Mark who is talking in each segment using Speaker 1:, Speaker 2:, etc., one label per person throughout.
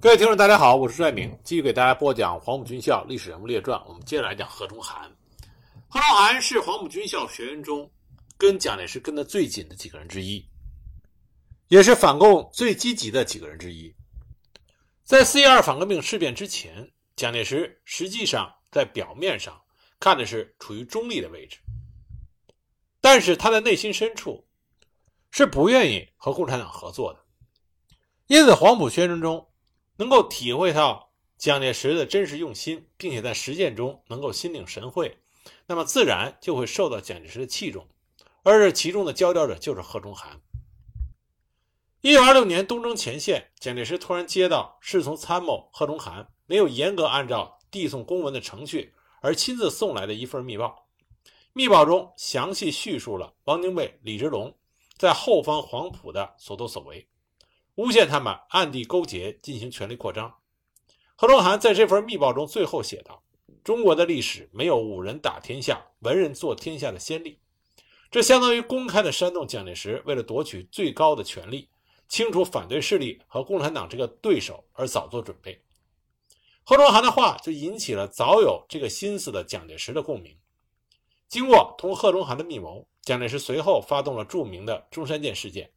Speaker 1: 各位听众，大家好，我是帅明，继续给大家播讲黄埔军校历史人物列传。我们接着来讲何中涵。何中涵是黄埔军校学员中跟蒋介石跟得最紧的几个人之一，也是反共最积极的几个人之一。在四一二反革命事变之前，蒋介石实际上在表面上看的是处于中立的位置，但是他的内心深处是不愿意和共产党合作的。因此，黄埔学生中能够体会到蒋介石的真实用心，并且在实践中能够心领神会，那么自然就会受到蒋介石的器重。而这其中的佼佼者就是贺中涵。一九二六年东征前线，蒋介石突然接到侍从参谋贺中涵没有严格按照递送公文的程序而亲自送来的一份密报。密报中详细叙述了汪精卫、李之龙在后方黄埔的所作所为。诬陷他们暗地勾结，进行权力扩张。贺中涵在这份密报中最后写道：“中国的历史没有武人打天下、文人做天下的先例。”这相当于公开的煽动蒋介石为了夺取最高的权力、清除反对势力和共产党这个对手而早做准备。贺中涵的话就引起了早有这个心思的蒋介石的共鸣。经过同贺中涵的密谋，蒋介石随后发动了著名的中山舰事件。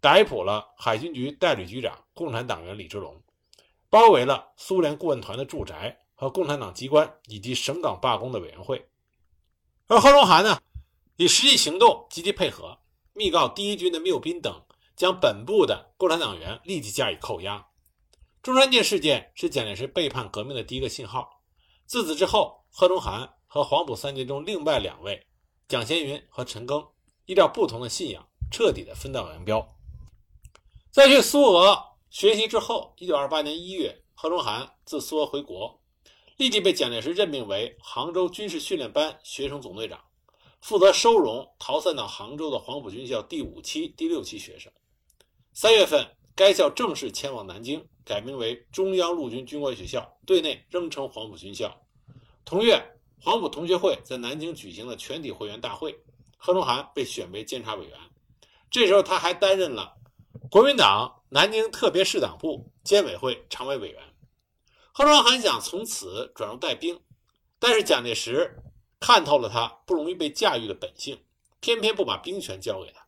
Speaker 1: 逮捕了海军局代理局长、共产党员李之龙，包围了苏联顾问团的住宅和共产党机关以及省港罢工的委员会。而贺龙涵呢，以实际行动积极配合，密告第一军的缪斌等，将本部的共产党员立即加以扣押。中山舰事件是蒋介石背叛革命的第一个信号。自此之后，贺龙涵和黄埔三杰中另外两位蒋先云和陈赓，依照不同的信仰，彻底的分道扬镳。在去苏俄学习之后，一九二八年一月，贺中涵自苏俄回国，立即被蒋介石任命为杭州军事训练班学生总队长，负责收容逃散到杭州的黄埔军校第五期、第六期学生。三月份，该校正式迁往南京，改名为中央陆军军官学校，对内仍称黄埔军校。同月，黄埔同学会在南京举行了全体会员大会，贺中涵被选为监察委员。这时候，他还担任了。国民党南京特别市党部监委会常委委员，贺中涵想从此转入带兵，但是蒋介石看透了他不容易被驾驭的本性，偏偏不把兵权交给他。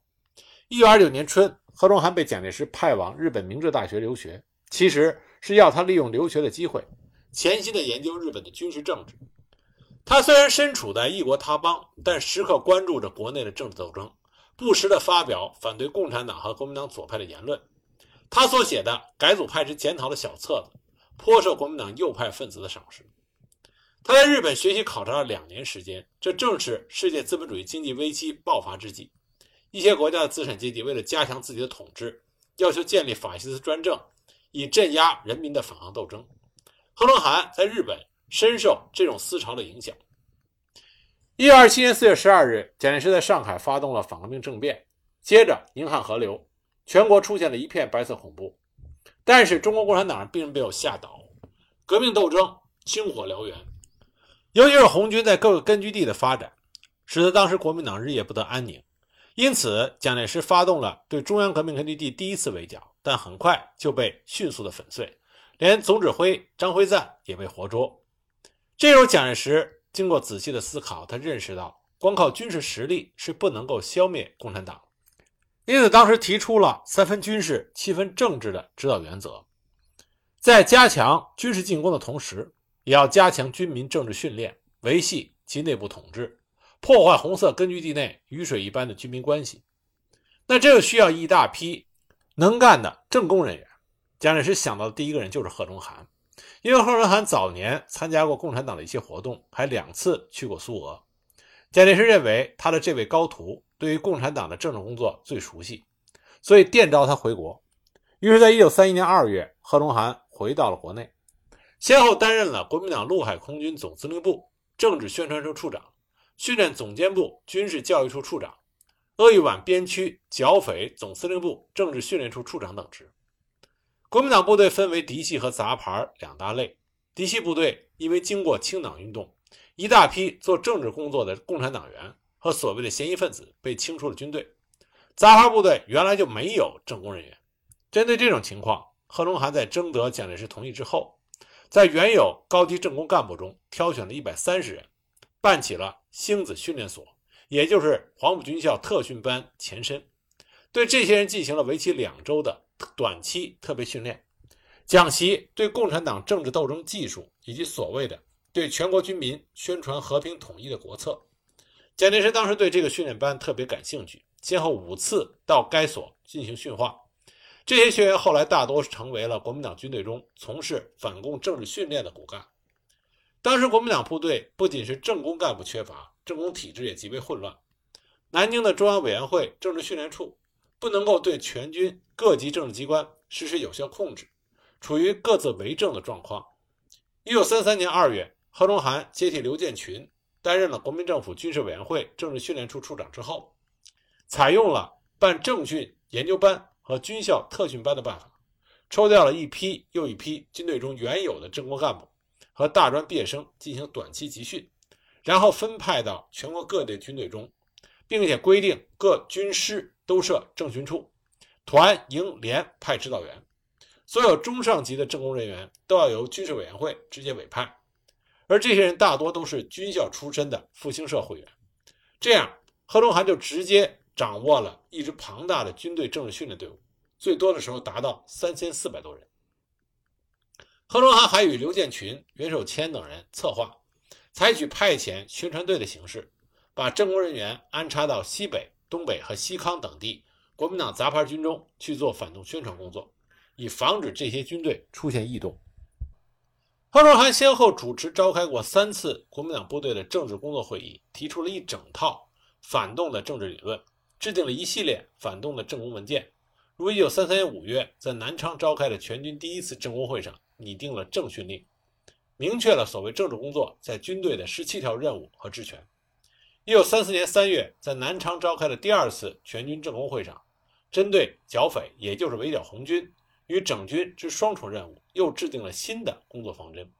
Speaker 1: 一九二九年春，贺中涵被蒋介石派往日本明治大学留学，其实是要他利用留学的机会，潜心的研究日本的军事政治。他虽然身处在异国他邦，但时刻关注着国内的政治斗争。不时地发表反对共产党和国民党左派的言论，他所写的《改组派之检讨》的小册子，颇受国民党右派分子的赏识。他在日本学习考察了两年时间，这正是世界资本主义经济危机爆发之际，一些国家的资产阶级为了加强自己的统治，要求建立法西斯专政，以镇压人民的反抗斗争。贺龙涵在日本深受这种思潮的影响。一九二七年四月十二日，蒋介石在上海发动了反革命政变，接着宁汉合流，全国出现了一片白色恐怖。但是中国共产党并没有吓倒，革命斗争星火燎原，尤其是红军在各个根据地的发展，使得当时国民党日夜不得安宁。因此，蒋介石发动了对中央革命根据地第一次围剿，但很快就被迅速的粉碎，连总指挥张辉瓒也被活捉。这时候，蒋介石。经过仔细的思考，他认识到光靠军事实力是不能够消灭共产党，因此当时提出了三分军事、七分政治的指导原则，在加强军事进攻的同时，也要加强军民政治训练，维系其内部统治，破坏红色根据地内雨水一般的军民关系。那这就需要一大批能干的政工人员。蒋介石想到的第一个人就是贺中涵。因为贺中涵早年参加过共产党的一些活动，还两次去过苏俄。蒋介石认为他的这位高徒对于共产党的政治工作最熟悉，所以电召他回国。于是，在1931年2月，贺龙涵回到了国内，先后担任了国民党陆海空军总司令部政治宣传处处长、训练总监部军事教育处处长、鄂豫皖边区剿匪总司令部政治训练处处长等职。国民党部队分为嫡系和杂牌两大类。嫡系部队因为经过清党运动，一大批做政治工作的共产党员和所谓的嫌疑分子被清出了军队。杂牌部队原来就没有政工人员。针对这种情况，贺龙涵在征得蒋介石同意之后，在原有高级政工干部中挑选了一百三十人，办起了星子训练所，也就是黄埔军校特训班前身，对这些人进行了为期两周的短期特别训练，讲习对共产党政治斗争技术以及所谓的对全国军民宣传和平统一的国策。蒋介石当时对这个训练班特别感兴趣，先后五次到该所进行训话。这些学员后来大多成为了国民党军队中从事反共政治训练的骨干。当时国民党部队不仅是政工干部缺乏，政工体制也极为混乱。南京的中央委员会政治训练处不能够对全军各级政治机关实施有效控制，处于各自为政的状况。一九三三年二月，贺龙涵接替刘建群担任了国民政府军事委员会政治训练处处长之后，采用了办政训研究班。和军校特训班的办法，抽调了一批又一批军队中原有的政工干部和大专毕业生进行短期集训，然后分派到全国各地军队中，并且规定各军师都设政训处，团、营、连派指导员，所有中上级的政工人员都要由军事委员会直接委派，而这些人大多都是军校出身的复兴社会员，这样贺龙涵就直接。掌握了一支庞大的军队政治训练队伍，最多的时候达到三千四百多人。贺龙涵还与刘建群、袁守谦等人策划，采取派遣宣传队的形式，把政工人员安插到西北、东北和西康等地国民党杂牌军中去做反动宣传工作，以防止这些军队出现异动。贺龙涵先后主持召开过三次国民党部队的政治工作会议，提出了一整套反动的政治理论。制定了一系列反动的政工文件，如1933年5月在南昌召开的全军第一次政工会上拟定了政训令，明确了所谓政治工作在军队的十七条任务和职权。1934年3月在南昌召开的第二次全军政工会上，针对剿匪，也就是围剿红军与整军之双重任务，又制定了新的工作方针。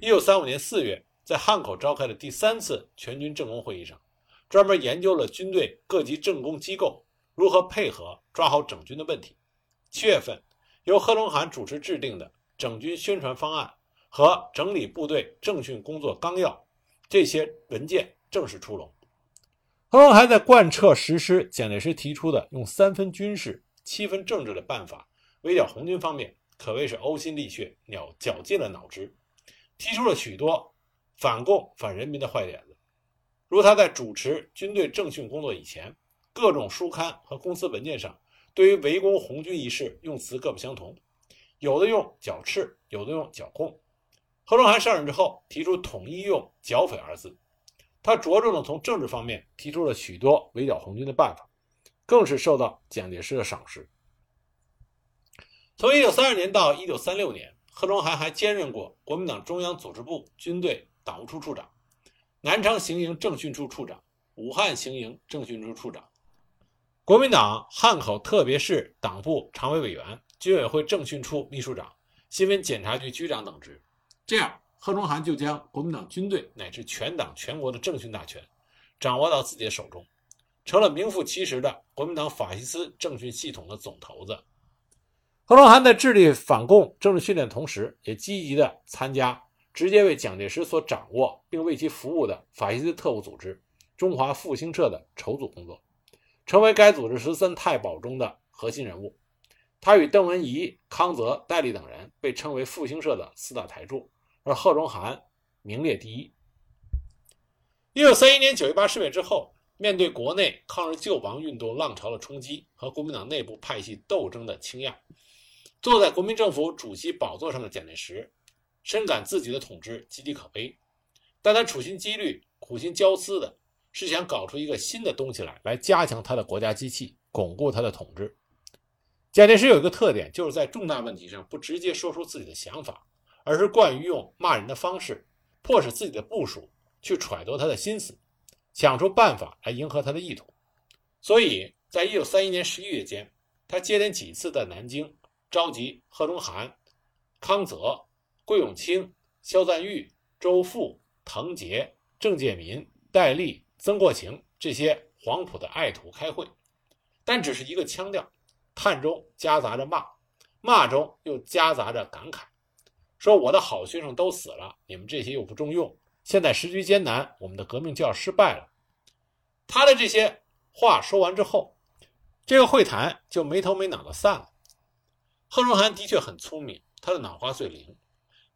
Speaker 1: 1935年4月在汉口召开的第三次全军政工会议上。专门研究了军队各级政工机构如何配合抓好整军的问题。七月份，由贺龙涵主持制定的整军宣传方案和整理部队政训工作纲要这些文件正式出笼。贺龙涵在贯彻实施蒋介石提出的用三分军事、七分政治的办法围剿红军方面，可谓是呕心沥血、脑绞尽了脑汁，提出了许多反共反人民的坏点子。如他在主持军队政训工作以前，各种书刊和公司文件上对于围攻红军一事用词各不相同，有的用剿赤，有的用剿共。贺龙涵上任之后，提出统一用剿匪二字。他着重的从政治方面提出了许多围剿红军的办法，更是受到蒋介石的赏识。从1932年到1936年，贺龙涵还兼任过国民党中央组织部军队党务处处长。南昌行营政训处处长、武汉行营政训处处长、国民党汉口特别市党部常委委员、军委会政训处秘书长、新闻检查局局长等职。这样，贺中涵就将国民党军队乃至全党全国的政训大权掌握到自己的手中，成了名副其实的国民党法西斯政训系统的总头子。贺中涵在致力反共政治训练同时，也积极地参加。直接为蒋介石所掌握并为其服务的法西斯特务组织中华复兴社的筹组工作，成为该组织十三太保中的核心人物。他与邓文仪、康泽、戴笠等人被称为复兴社的四大台柱，而贺中涵名列第一。一九三一年九一八事变之后，面对国内抗日救亡运动浪潮的冲击和国民党内部派系斗争的倾轧，坐在国民政府主席宝座上的蒋介石。深感自己的统治岌岌可危，但他处心积虑、苦心焦思的是想搞出一个新的东西来，来加强他的国家机器，巩固他的统治。蒋介石有一个特点，就是在重大问题上不直接说出自己的想法，而是惯于用骂人的方式，迫使自己的部属去揣度他的心思，想出办法来迎合他的意图。所以在1931年11月间，他接连几次在南京召集贺中涵、康泽。桂永清、肖赞玉、周富、滕杰、郑介民、戴笠、曾国情这些黄埔的爱徒开会，但只是一个腔调，叹中夹杂着骂，骂中又夹杂着感慨，说：“我的好学生都死了，你们这些又不中用，现在时局艰难，我们的革命就要失败了。”他的这些话说完之后，这个会谈就没头没脑的散了。贺中涵的确很聪明，他的脑瓜最灵。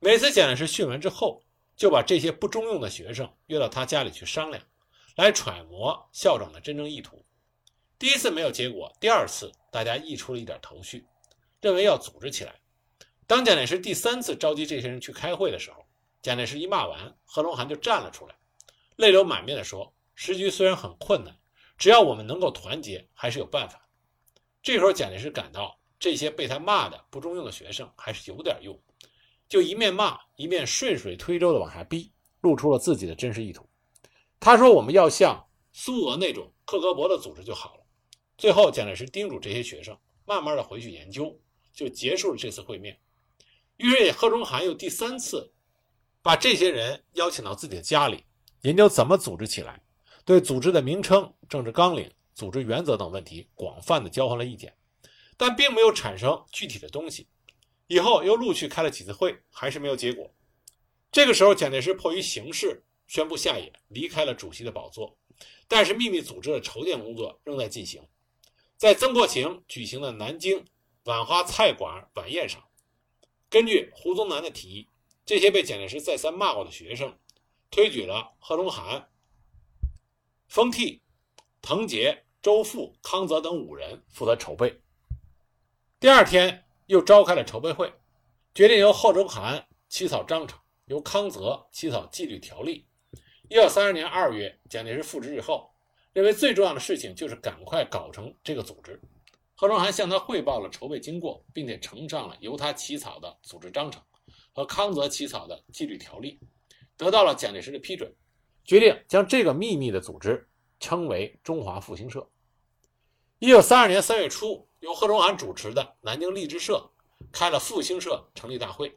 Speaker 1: 每次蒋介石训完之后，就把这些不中用的学生约到他家里去商量，来揣摩校长的真正意图。第一次没有结果，第二次大家溢出了一点头绪，认为要组织起来。当蒋介石第三次召集这些人去开会的时候，蒋介石一骂完，贺龙涵就站了出来，泪流满面地说。时局虽然很困难，只要我们能够团结，还是有办法。这时候，蒋介石感到这些被他骂的不中用的学生还是有点用，就一面骂，一面顺水推舟的往下逼，露出了自己的真实意图。他说：“我们要像苏俄那种克格勃的组织就好了。”最后，蒋介石叮嘱这些学生慢慢的回去研究，就结束了这次会面。于是，贺中涵又第三次把这些人邀请到自己的家里，研究怎么组织起来。对组织的名称、政治纲领、组织原则等问题广泛的交换了意见，但并没有产生具体的东西。以后又陆续开了几次会，还是没有结果。这个时候，蒋介石迫于形势，宣布下野，离开了主席的宝座。但是秘密组织的筹建工作仍在进行。在曾国情举行的南京晚花菜馆晚宴上，根据胡宗南的提议，这些被蒋介石再三骂过的学生，推举了贺中涵。封替、滕杰、周复、康泽等五人负责筹备。第二天又召开了筹备会，决定由贺中涵起草章程，由康泽起草纪律条例。一九三二年二月，蒋介石复职以后，认为最重要的事情就是赶快搞成这个组织。贺中涵向他汇报了筹备经过，并且呈上了由他起草的组织章程和康泽起草的纪律条例，得到了蒋介石的批准。决定将这个秘密的组织称为中华复兴社。一九三二年三月初，由贺中涵主持的南京励志社开了复兴社成立大会。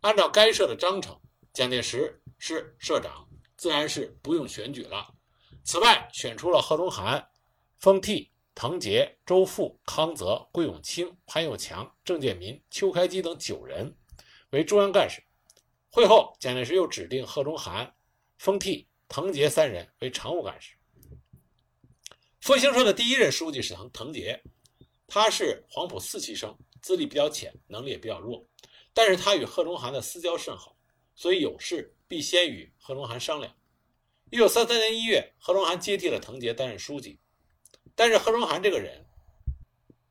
Speaker 1: 按照该社的章程，蒋介石是社长，自然是不用选举了。此外，选出了贺中涵、封替、滕杰、周复、康泽、桂永清、潘又强、郑介民、邱开基等九人为中央干事。会后，蒋介石又指定贺中涵、封替。滕杰三人为常务干事。复兴社的第一任书记是滕滕杰，他是黄埔四期生，资历比较浅，能力也比较弱。但是他与贺中涵的私交甚好，所以有事必先与贺中涵商量。一九三三年一月，贺中涵接替了滕杰担任书记。但是贺中涵这个人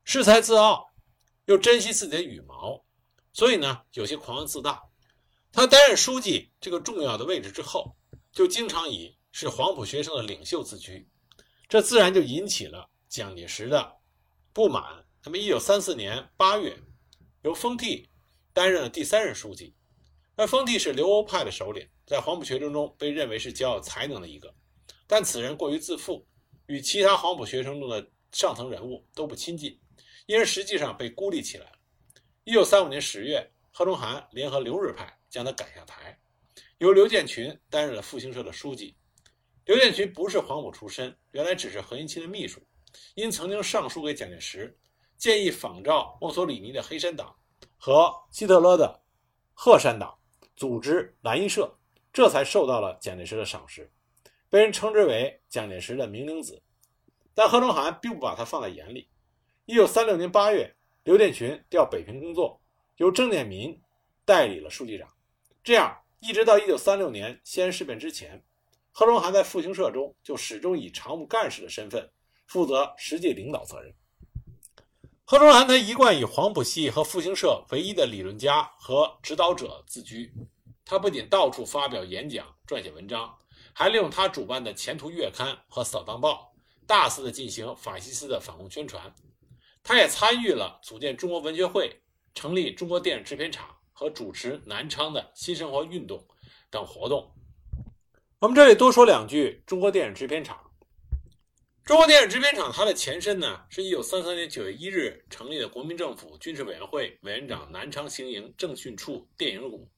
Speaker 1: 恃才自傲，又珍惜自己的羽毛，所以呢有些狂妄自大。他担任书记这个重要的位置之后。就经常以是黄埔学生的领袖自居，这自然就引起了蒋介石的不满。那么，一九三四年八月，由封地担任了第三任书记。那封地是留欧派的首领，在黄埔学生中被认为是较有才能的一个，但此人过于自负，与其他黄埔学生中的上层人物都不亲近，因而实际上被孤立起来了。一九三五年十月，贺中涵联合留日派将他赶下台。由刘建群担任了复兴社的书记。刘建群不是黄埔出身，原来只是何应钦的秘书，因曾经上书给蒋介石，建议仿照墨索里尼的黑山党和希特勒的鹤山党组织蓝衣社，这才受到了蒋介石的赏识，被人称之为蒋介石的明灵子。但贺中涵并不把他放在眼里。一九三六年八月，刘殿群调北平工作，由郑念民代理了书记长，这样。一直到一九三六年西安事变之前，贺中涵在复兴社中就始终以常务干事的身份负责实际领导责任。贺中涵他一贯以黄埔系和复兴社唯一的理论家和指导者自居，他不仅到处发表演讲、撰写文章，还利用他主办的《前途月刊》和《扫荡报》，大肆的进行法西斯的反共宣传。他也参与了组建中国文学会、成立中国电影制片厂。和主持南昌的新生活运动等活动。我们这里多说两句：中国电影制片厂。中国电影制片厂它的前身呢，是一九三三年九月一日成立的国民政府军事委员会委员长南昌行营政训处电影股。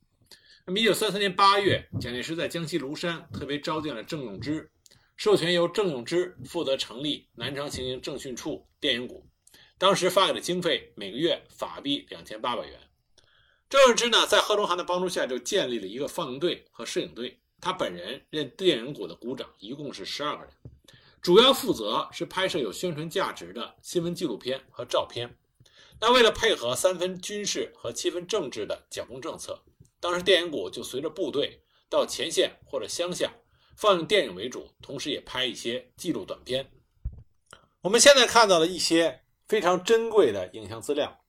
Speaker 1: 那么一九三三年八月，蒋介石在江西庐山特别召见了郑永之，授权由郑永之负责成立南昌行营政训处电影股。当时发给的经费每个月法币两千八百元。郑永之呢，在贺中涵的帮助下，就建立了一个放映队和摄影队。他本人任电影股的股长，一共是十二个人，主要负责是拍摄有宣传价值的新闻纪录片和照片。那为了配合三分军事和七分政治的剿共政策，当时电影股就随着部队到前线或者乡下，放映电影为主，同时也拍一些记录短片。我们现在看到的一些非常珍贵的影像资料，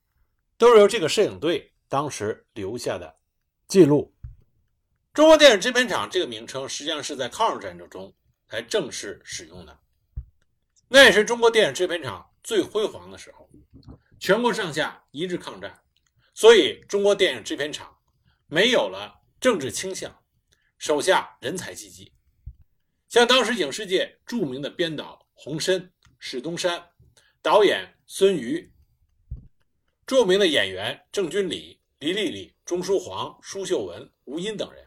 Speaker 1: 都是由这个摄影队当时留下的记录。中国电影制片厂这个名称实际上是在抗日战争中才正式使用的，那也是中国电影制片厂最辉煌的时候。全国上下一致抗战，所以中国电影制片厂没有了政治倾向，手下人才济济。像当时影视界著名的编导洪深、史东山，导演孙瑜，著名的演员郑君里、黎丽丽、钟书黄、舒秀文、吴音等人，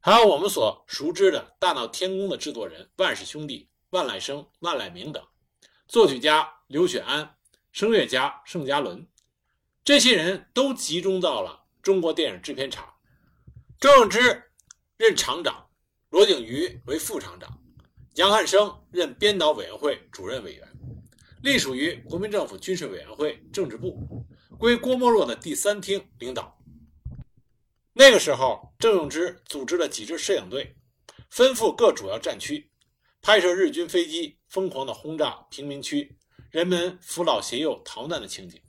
Speaker 1: 还有我们所熟知的《大闹天宫》的制作人万氏兄弟万籁生、万籁鸣等，作曲家刘雪安。声乐家盛嘉伦，这些人都集中到了中国电影制片厂。周永之任厂长，罗景瑜为副厂长，杨汉生任编导委员会主任委员，隶属于国民政府军事委员会政治部，归郭沫若的第三厅领导。那个时候，郑永之组织了几支摄影队，分赴各主要战区，拍摄日军飞机疯狂的轰炸平民区。人们扶老携幼逃难的情景，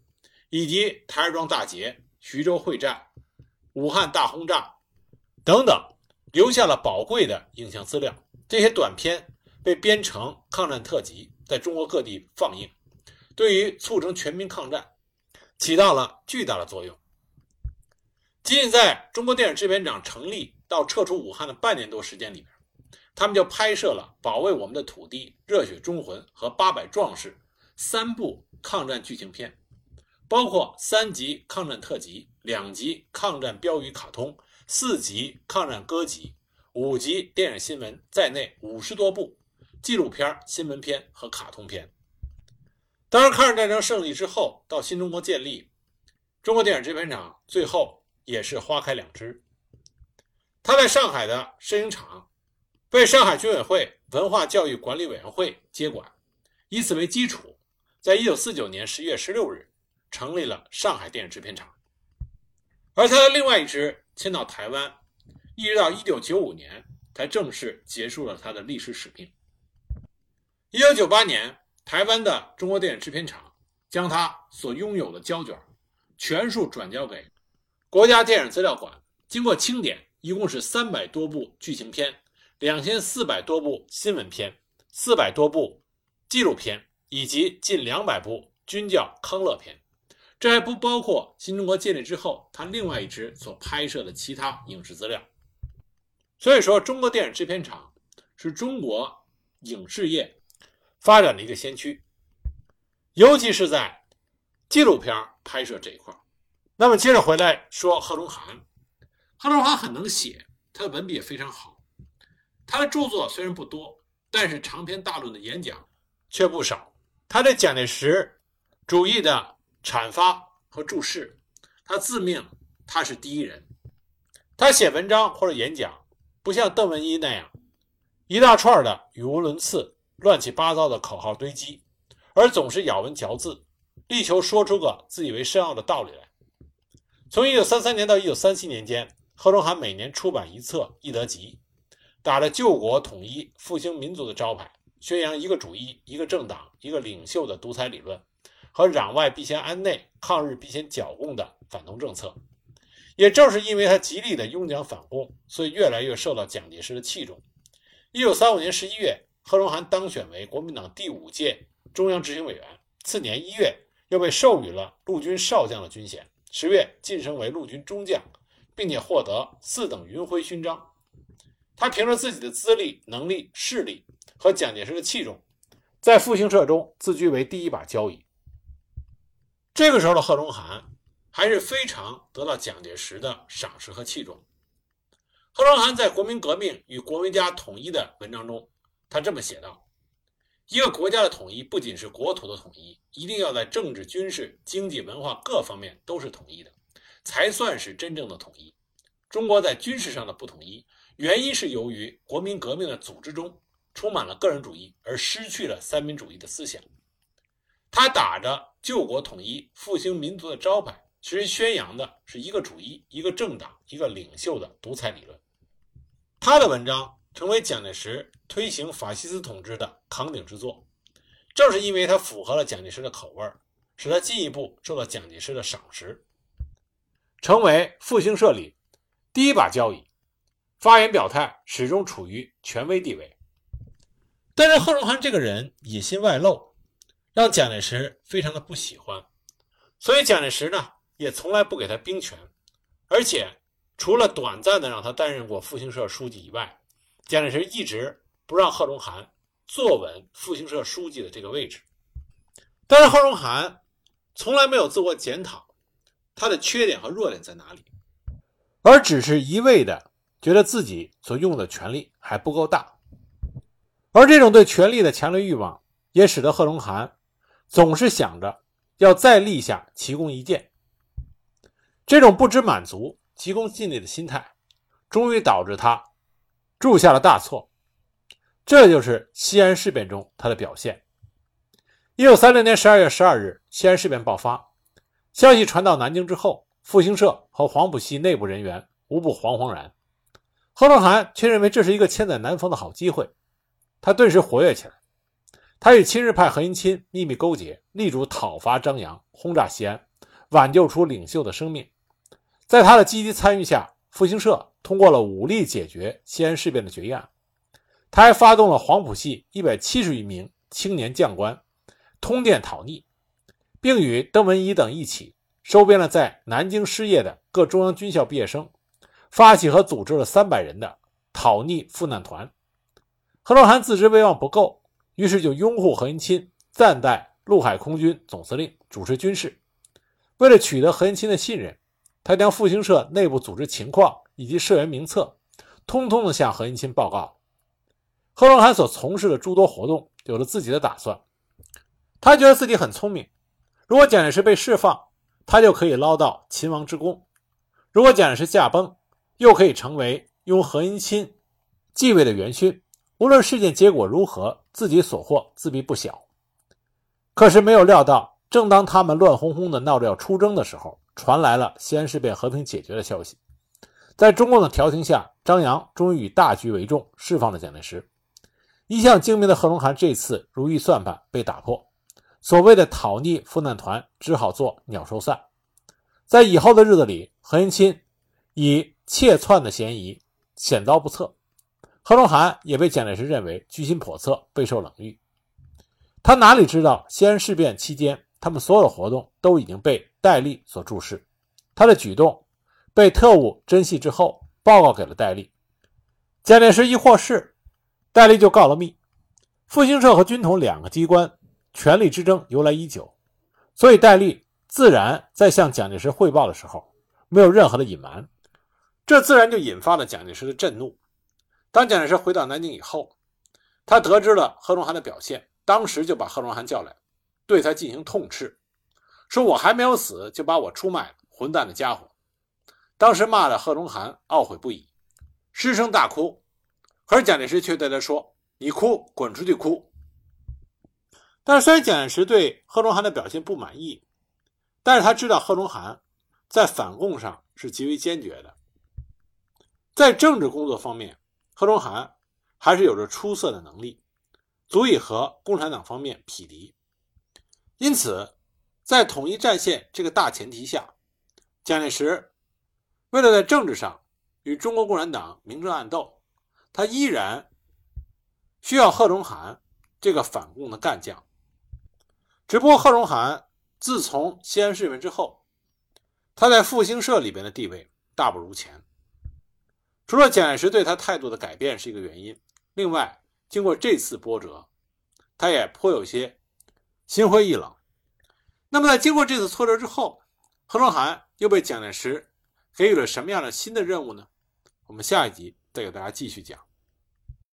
Speaker 1: 以及台儿庄大捷、徐州会战、武汉大轰炸等等，留下了宝贵的影像资料。这些短片被编成抗战特辑，在中国各地放映，对于促成全民抗战起到了巨大的作用。仅仅在中国电影制片厂成立到撤出武汉的半年多时间里边，他们就拍摄了《保卫我们的土地》《热血忠魂》和《八百壮士》。三部抗战剧情片，包括三集抗战特辑、两集抗战标语卡通、四集抗战歌集、五集电影新闻在内五十多部纪录片、新闻片和卡通片。当然，抗日战争胜利之后，到新中国建立，中国电影制片厂最后也是花开两枝。他在上海的摄影厂被上海军委会文化教育管理委员会接管，以此为基础。在一九四九年十月十六日，成立了上海电影制片厂，而他的另外一支迁到台湾，一直到一九九五年才正式结束了他的历史使命。一九九八年，台湾的中国电影制片厂将他所拥有的胶卷全数转交给国家电影资料馆，经过清点，一共是三百多部剧情片，两千四百多部新闻片，四百多部纪录片。以及近两百部军教康乐片，这还不包括新中国建立之后他另外一支所拍摄的其他影视资料。所以说，中国电影制片厂是中国影视业发展的一个先驱，尤其是在纪录片拍摄这一块。那么接着回来说贺龙涵，贺龙涵很能写，他的文笔也非常好，他的著作虽然不多，但是长篇大论的演讲却不少。他对蒋介石主义的阐发和注释，他自命他是第一人。他写文章或者演讲，不像邓文一那样一大串的语无伦次、乱七八糟的口号堆积，而总是咬文嚼字，力求说出个自以为深奥的道理来。从1933年到1937年间，贺中涵每年出版一册《易德集》，打着救国统一、复兴民族的招牌。宣扬一个主义、一个政党、一个领袖的独裁理论，和攘外必先安内、抗日必先剿共的反动政策。也正是因为他极力的拥蒋反共，所以越来越受到蒋介石的器重。一九三五年十一月，贺龙涵当选为国民党第五届中央执行委员。次年一月，又被授予了陆军少将的军衔。十月，晋升为陆军中将，并且获得四等云辉勋章。他凭着自己的资历、能力、势力。和蒋介石的器重，在复兴社中自居为第一把交椅。这个时候的贺中涵还是非常得到蒋介石的赏识和器重。贺中涵在《国民革命与国民家统一》的文章中，他这么写道：“一个国家的统一不仅是国土的统一，一定要在政治、军事、经济、文化各方面都是统一的，才算是真正的统一。中国在军事上的不统一，原因是由于国民革命的组织中充满了个人主义，而失去了三民主义的思想。他打着救国统一、复兴民族的招牌，其实宣扬的是一个主义、一个政党、一个领袖的独裁理论。他的文章成为蒋介石推行法西斯统治的扛鼎之作。正是因为他符合了蒋介石的口味，使他进一步受到蒋介石的赏识，成为复兴社里第一把交椅。发言表态始终处于权威地位。但是贺龙涵这个人野心外露。让蒋介石非常的不喜欢，所以蒋介石呢也从来不给他兵权，而且除了短暂的让他担任过复兴社书记以外，蒋介石一直不让贺龙涵坐稳复兴社书记的这个位置。但是贺龙涵从来没有自我检讨，他的缺点和弱点在哪里，而只是一味的觉得自己所用的权力还不够大，而这种对权力的强烈欲望也使得贺龙涵。总是想着要再立下奇功一件，这种不知满足、急功近利的心态，终于导致他铸下了大错。这就是西安事变中他的表现。一九三零年十二月十二日，西安事变爆发，消息传到南京之后，复兴社和黄埔系内部人员无不惶惶然。贺龙涵却认为这是一个千载难逢的好机会，他顿时活跃起来。他与亲日派何应钦秘密勾结，力主讨伐张扬，轰炸西安，挽救出领袖的生命。在他的积极参与下，复兴社通过了武力解决西安事变的决议案。他还发动了黄埔系一百七十余名青年将官通电讨逆，并与邓文仪等一起收编了在南京失业的各中央军校毕业生，发起和组织了三百人的讨逆赴难团。何龙涵自知威望不够。于是就拥护何应钦，暂代陆海空军总司令，主持军事。为了取得何应钦的信任，他将复兴社内部组织情况以及社员名册，通通的向何应钦报告。贺龙涵所从事的诸多活动有了自己的打算。他觉得自己很聪明，如果蒋介石被释放，他就可以捞到秦王之功；如果蒋介石驾崩，又可以成为拥何应钦继位的元勋。无论事件结果如何，自己所获自必不小。可是没有料到，正当他们乱哄哄的闹着要出征的时候，传来了西安事变和平解决的消息。在中共的调停下，张扬终于以大局为重，释放了蒋介石。一向精明的贺龙涵这次如意算盘被打破，所谓的讨逆赴难团只好做鸟兽散。在以后的日子里，何应钦以窃窜的嫌疑险遭不测。贺龙涵也被蒋介石认为居心叵测，备受冷遇。他哪里知道西安事变期间，他们所有的活动都已经被戴笠所注视。他的举动被特务侦细之后，报告给了戴笠。蒋介石一获释，戴笠就告了密。复兴社和军统两个机关权力之争由来已久，所以戴笠自然在向蒋介石汇报的时候没有任何的隐瞒，这自然就引发了蒋介石的震怒。当蒋介石回到南京以后，他得知了贺龙涵的表现，当时就把贺龙涵叫来，对他进行痛斥，说：“我还没有死，就把我出卖了，混蛋的家伙！”当时骂的贺龙涵懊悔不已，失声大哭。可是蒋介石却对他说：“你哭，滚出去哭。”但是虽然蒋介石对贺龙涵的表现不满意，但是他知道贺龙涵在反共上是极为坚决的，在政治工作方面。贺中涵还是有着出色的能力，足以和共产党方面匹敌。因此，在统一战线这个大前提下，蒋介石为了在政治上与中国共产党明争暗斗，他依然需要贺龙涵这个反共的干将。只不过，贺龙涵自从西安事变之后，他在复兴社里边的地位大不如前。除了蒋介石对他态度的改变是一个原因，另外，经过这次波折，他也颇有些心灰意冷。那么，在经过这次挫折之后，何龙涵又被蒋介石给予了什么样的新的任务呢？我们下一集再给大家继续讲。